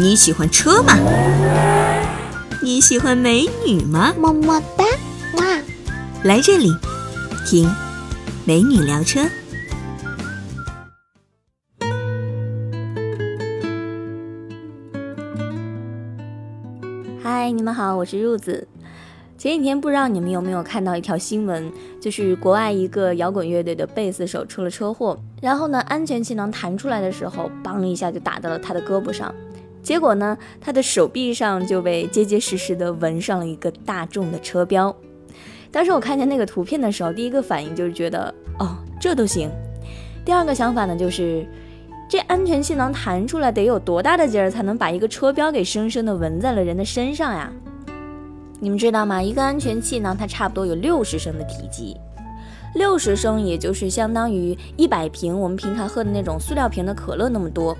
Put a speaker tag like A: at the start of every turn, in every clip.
A: 你喜欢车吗？你喜欢美女吗？
B: 么么哒，哇！
A: 来这里，听美女聊车。
C: 嗨，你们好，我是柚子。前几天不知道你们有没有看到一条新闻，就是国外一个摇滚乐队的贝斯手出了车祸，然后呢，安全气囊弹出来的时候，梆一下就打到了他的胳膊上，结果呢，他的手臂上就被结结实实的纹上了一个大众的车标。当时我看见那个图片的时候，第一个反应就是觉得，哦，这都行。第二个想法呢，就是这安全气囊弹出来得有多大的劲儿，才能把一个车标给生生的纹在了人的身上呀？你们知道吗？一个安全气囊它差不多有六十升的体积，六十升也就是相当于一百瓶我们平常喝的那种塑料瓶的可乐那么多。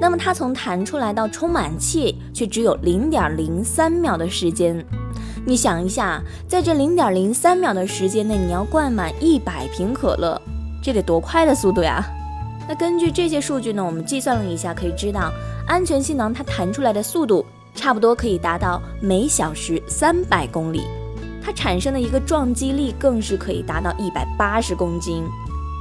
C: 那么它从弹出来到充满气，却只有零点零三秒的时间。你想一下，在这零点零三秒的时间内，你要灌满一百瓶可乐，这得多快的速度呀？那根据这些数据呢，我们计算了一下，可以知道安全气囊它弹出来的速度。差不多可以达到每小时三百公里，它产生的一个撞击力更是可以达到一百八十公斤，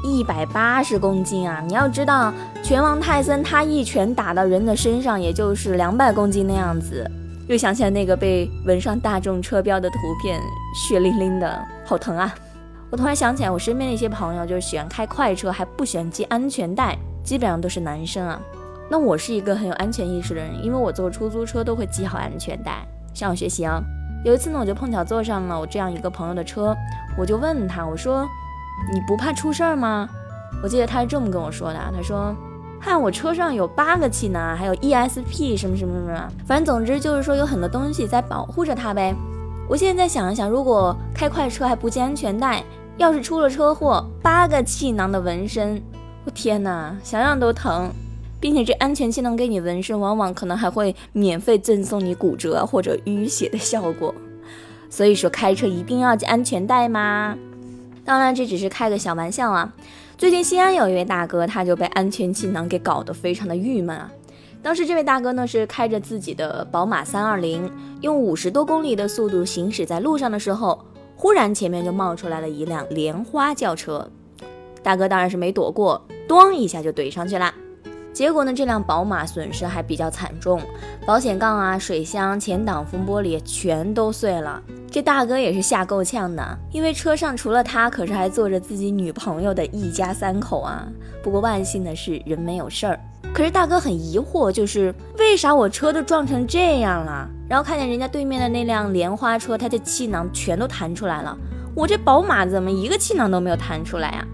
C: 一百八十公斤啊！你要知道，拳王泰森他一拳打到人的身上，也就是两百公斤那样子。又想起来那个被纹上大众车标的图片，血淋淋的，好疼啊！我突然想起来，我身边的一些朋友就是喜欢开快车，还不喜欢系安全带，基本上都是男生啊。那我是一个很有安全意识的人，因为我坐出租车都会系好安全带，向我学习啊。有一次呢，我就碰巧坐上了我这样一个朋友的车，我就问他，我说：“你不怕出事儿吗？”我记得他是这么跟我说的，他说：“看我车上有八个气囊，还有 ESP 什么什么什么，反正总之就是说有很多东西在保护着他呗。”我现在想一想，如果开快车还不系安全带，要是出了车祸，八个气囊的纹身，我天哪，想想都疼。并且这安全气囊给你纹身，往往可能还会免费赠送你骨折或者淤血的效果。所以说开车一定要系安全带吗？当然这只是开个小玩笑啊。最近西安有一位大哥，他就被安全气囊给搞得非常的郁闷啊。当时这位大哥呢是开着自己的宝马三二零，用五十多公里的速度行驶在路上的时候，忽然前面就冒出来了一辆莲花轿车，大哥当然是没躲过，咣一下就怼上去了。结果呢，这辆宝马损失还比较惨重，保险杠啊、水箱、前挡风玻璃全都碎了。这大哥也是吓够呛的，因为车上除了他，可是还坐着自己女朋友的一家三口啊。不过万幸的是，人没有事儿。可是大哥很疑惑，就是为啥我车都撞成这样了？然后看见人家对面的那辆莲花车，它的气囊全都弹出来了，我这宝马怎么一个气囊都没有弹出来呀？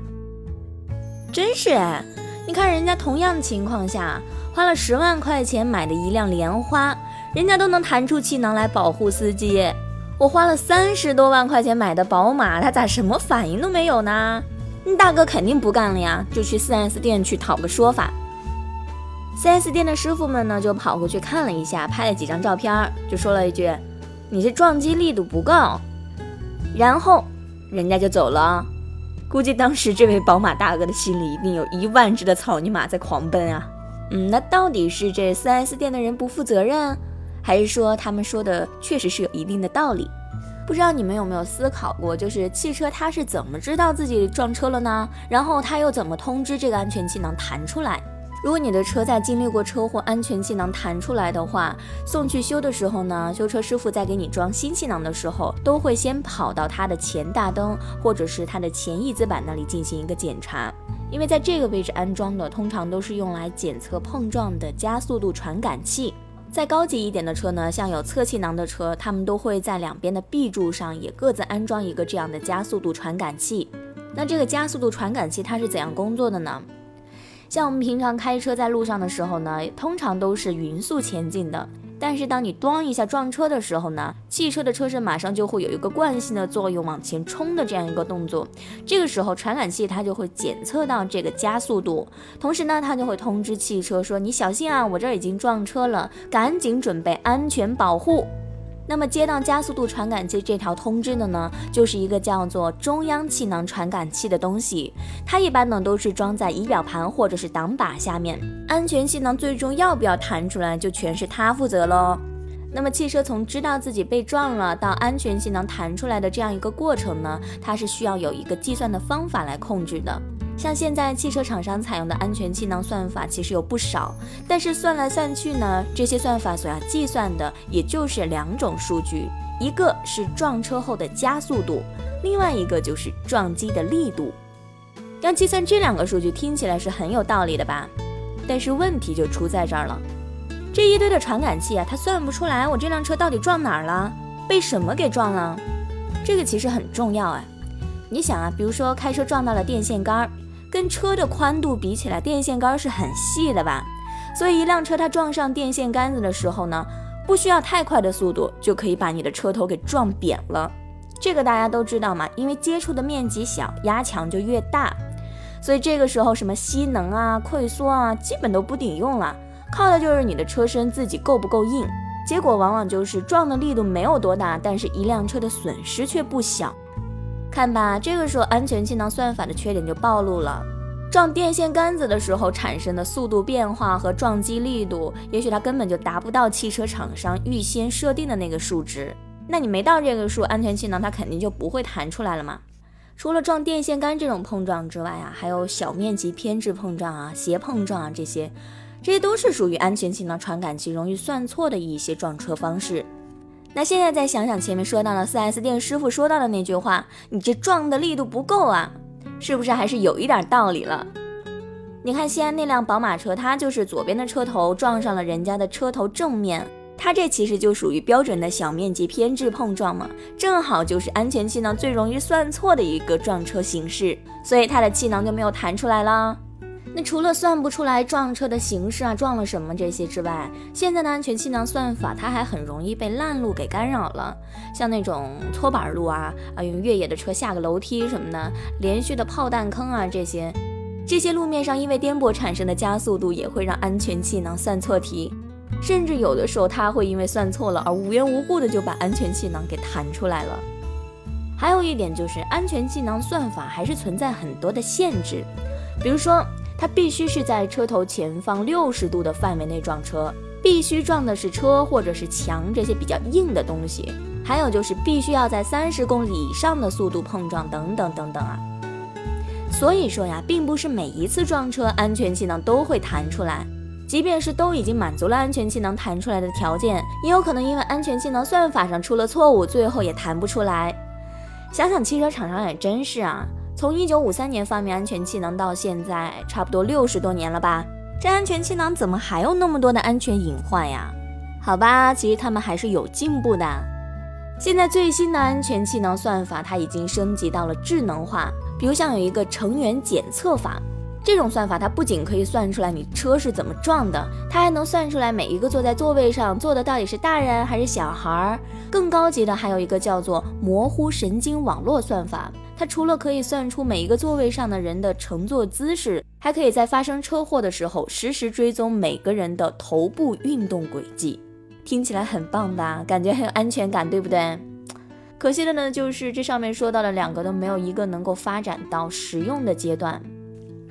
C: 真是哎。你看人家同样情况下花了十万块钱买的一辆莲花，人家都能弹出气囊来保护司机。我花了三十多万块钱买的宝马，它咋什么反应都没有呢？你大哥肯定不干了呀，就去 4S 店去讨个说法。4S 店的师傅们呢，就跑过去看了一下，拍了几张照片，就说了一句：“你这撞击力度不够。”然后人家就走了。估计当时这位宝马大哥的心里一定有一万只的草泥马在狂奔啊！嗯，那到底是这 4S 店的人不负责任，还是说他们说的确实是有一定的道理？不知道你们有没有思考过，就是汽车它是怎么知道自己撞车了呢？然后它又怎么通知这个安全气囊弹出来？如果你的车在经历过车祸，安全气囊弹出来的话，送去修的时候呢，修车师傅在给你装新气囊的时候，都会先跑到它的前大灯或者是它的前翼子板那里进行一个检查，因为在这个位置安装的通常都是用来检测碰撞的加速度传感器。再高级一点的车呢，像有侧气囊的车，他们都会在两边的 B 柱上也各自安装一个这样的加速度传感器。那这个加速度传感器它是怎样工作的呢？像我们平常开车在路上的时候呢，通常都是匀速前进的。但是当你咣一下撞车的时候呢，汽车的车身马上就会有一个惯性的作用往前冲的这样一个动作。这个时候传感器它就会检测到这个加速度，同时呢，它就会通知汽车说：“你小心啊，我这儿已经撞车了，赶紧准备安全保护。”那么接到加速度传感器这条通知的呢，就是一个叫做中央气囊传感器的东西，它一般呢都是装在仪表盘或者是挡把下面，安全气囊最终要不要弹出来，就全是它负责喽。那么汽车从知道自己被撞了到安全气囊弹出来的这样一个过程呢，它是需要有一个计算的方法来控制的。像现在汽车厂商采用的安全气囊算法其实有不少，但是算来算去呢，这些算法所要计算的也就是两种数据，一个是撞车后的加速度，另外一个就是撞击的力度。要计算这两个数据听起来是很有道理的吧？但是问题就出在这儿了。这一堆的传感器啊，它算不出来我这辆车到底撞哪儿了，被什么给撞了。这个其实很重要哎。你想啊，比如说开车撞到了电线杆，跟车的宽度比起来，电线杆是很细的吧？所以一辆车它撞上电线杆子的时候呢，不需要太快的速度就可以把你的车头给撞扁了。这个大家都知道嘛，因为接触的面积小，压强就越大。所以这个时候什么吸能啊、溃缩啊，基本都不顶用了。靠的就是你的车身自己够不够硬，结果往往就是撞的力度没有多大，但是一辆车的损失却不小。看吧，这个时候安全气囊算法的缺点就暴露了。撞电线杆子的时候产生的速度变化和撞击力度，也许它根本就达不到汽车厂商预先设定的那个数值。那你没到这个数，安全气囊它肯定就不会弹出来了嘛。除了撞电线杆这种碰撞之外啊，还有小面积偏置碰撞啊、斜碰撞啊这些。这些都是属于安全气囊传感器容易算错的一些撞车方式。那现在再想想前面说到的 4S 店师傅说到的那句话，你这撞的力度不够啊，是不是还是有一点道理了？你看西安那辆宝马车，它就是左边的车头撞上了人家的车头正面，它这其实就属于标准的小面积偏置碰撞嘛，正好就是安全气囊最容易算错的一个撞车形式，所以它的气囊就没有弹出来了。那除了算不出来撞车的形式啊，撞了什么这些之外，现在的安全气囊算法它还很容易被烂路给干扰了。像那种搓板路啊，啊用越野的车下个楼梯什么的，连续的炮弹坑啊这些，这些路面上因为颠簸产生的加速度也会让安全气囊算错题，甚至有的时候它会因为算错了而无缘无故的就把安全气囊给弹出来了。还有一点就是安全气囊算法还是存在很多的限制，比如说。它必须是在车头前方六十度的范围内撞车，必须撞的是车或者是墙这些比较硬的东西，还有就是必须要在三十公里以上的速度碰撞等等等等啊。所以说呀，并不是每一次撞车安全气囊都会弹出来，即便是都已经满足了安全气囊弹出来的条件，也有可能因为安全气囊算法上出了错误，最后也弹不出来。想想汽车厂商也真是啊。从一九五三年发明安全气囊到现在，差不多六十多年了吧？这安全气囊怎么还有那么多的安全隐患呀？好吧，其实他们还是有进步的。现在最新的安全气囊算法，它已经升级到了智能化。比如像有一个成员检测法，这种算法它不仅可以算出来你车是怎么撞的，它还能算出来每一个坐在座位上坐的到底是大人还是小孩儿。更高级的还有一个叫做模糊神经网络算法。它除了可以算出每一个座位上的人的乘坐姿势，还可以在发生车祸的时候实时追踪每个人的头部运动轨迹。听起来很棒吧？感觉很有安全感，对不对？可惜的呢，就是这上面说到的两个都没有一个能够发展到实用的阶段。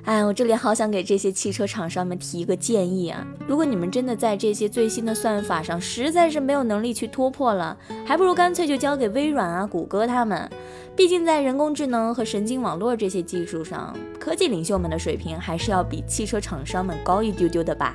C: 哎，我这里好想给这些汽车厂商们提一个建议啊！如果你们真的在这些最新的算法上实在是没有能力去突破了，还不如干脆就交给微软啊、谷歌他们。毕竟在人工智能和神经网络这些技术上，科技领袖们的水平还是要比汽车厂商们高一丢丢的吧。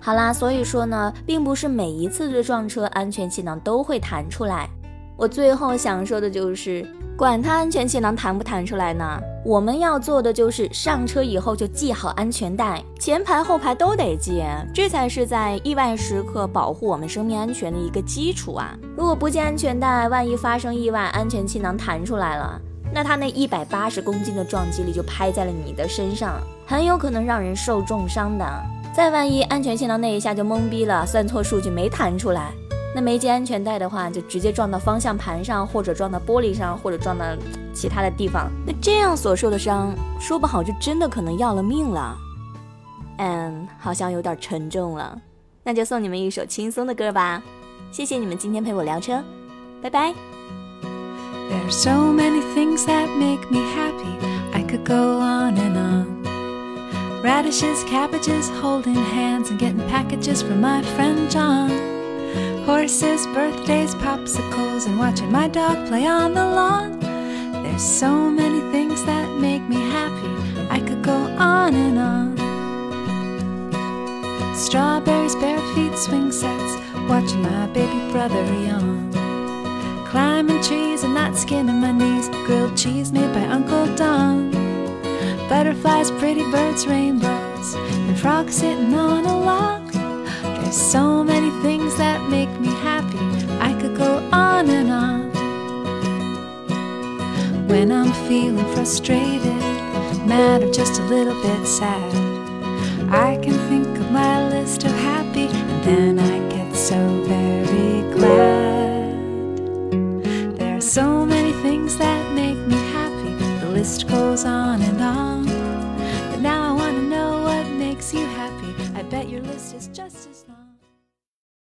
C: 好啦，所以说呢，并不是每一次的撞车安全气囊都会弹出来。我最后想说的就是，管它安全气囊弹不弹出来呢，我们要做的就是上车以后就系好安全带，前排后排都得系，这才是在意外时刻保护我们生命安全的一个基础啊！如果不系安全带，万一发生意外，安全气囊弹出来了，那它那一百八十公斤的撞击力就拍在了你的身上，很有可能让人受重伤的。再万一安全气囊那一下就懵逼了，算错数据没弹出来。那没系安全带的话，就直接撞到方向盘上，或者撞到玻璃上，或者撞到其他的地方。那这样所受的伤，说不好就真的可能要了命了。嗯，好像有点沉重了。那就送你们一首轻松的歌吧。谢谢你们今天陪我聊车，拜拜。
B: There's so many things that make me happy. I could go on and on. Radishes, cabbages, holding hands and getting packages from my friend John. Horses, birthdays, popsicles, and watching my dog play on the lawn. There's so many things that make me happy. I could go on and on. Strawberries, bare feet, swing sets, watching my baby brother yawn. Climbing trees and not skinning my knees, grilled cheese made by Uncle Don. Butterflies, pretty birds, rainbows, and frogs sitting on a log. There's so many things that make me happy. I could go on and on. When I'm feeling frustrated, mad, or just a little bit sad, I can think of my list of happy, and then I get so very glad. There are so many things that make me happy. The list goes on and on. But now I want to know what makes you happy. I bet your list is just as long.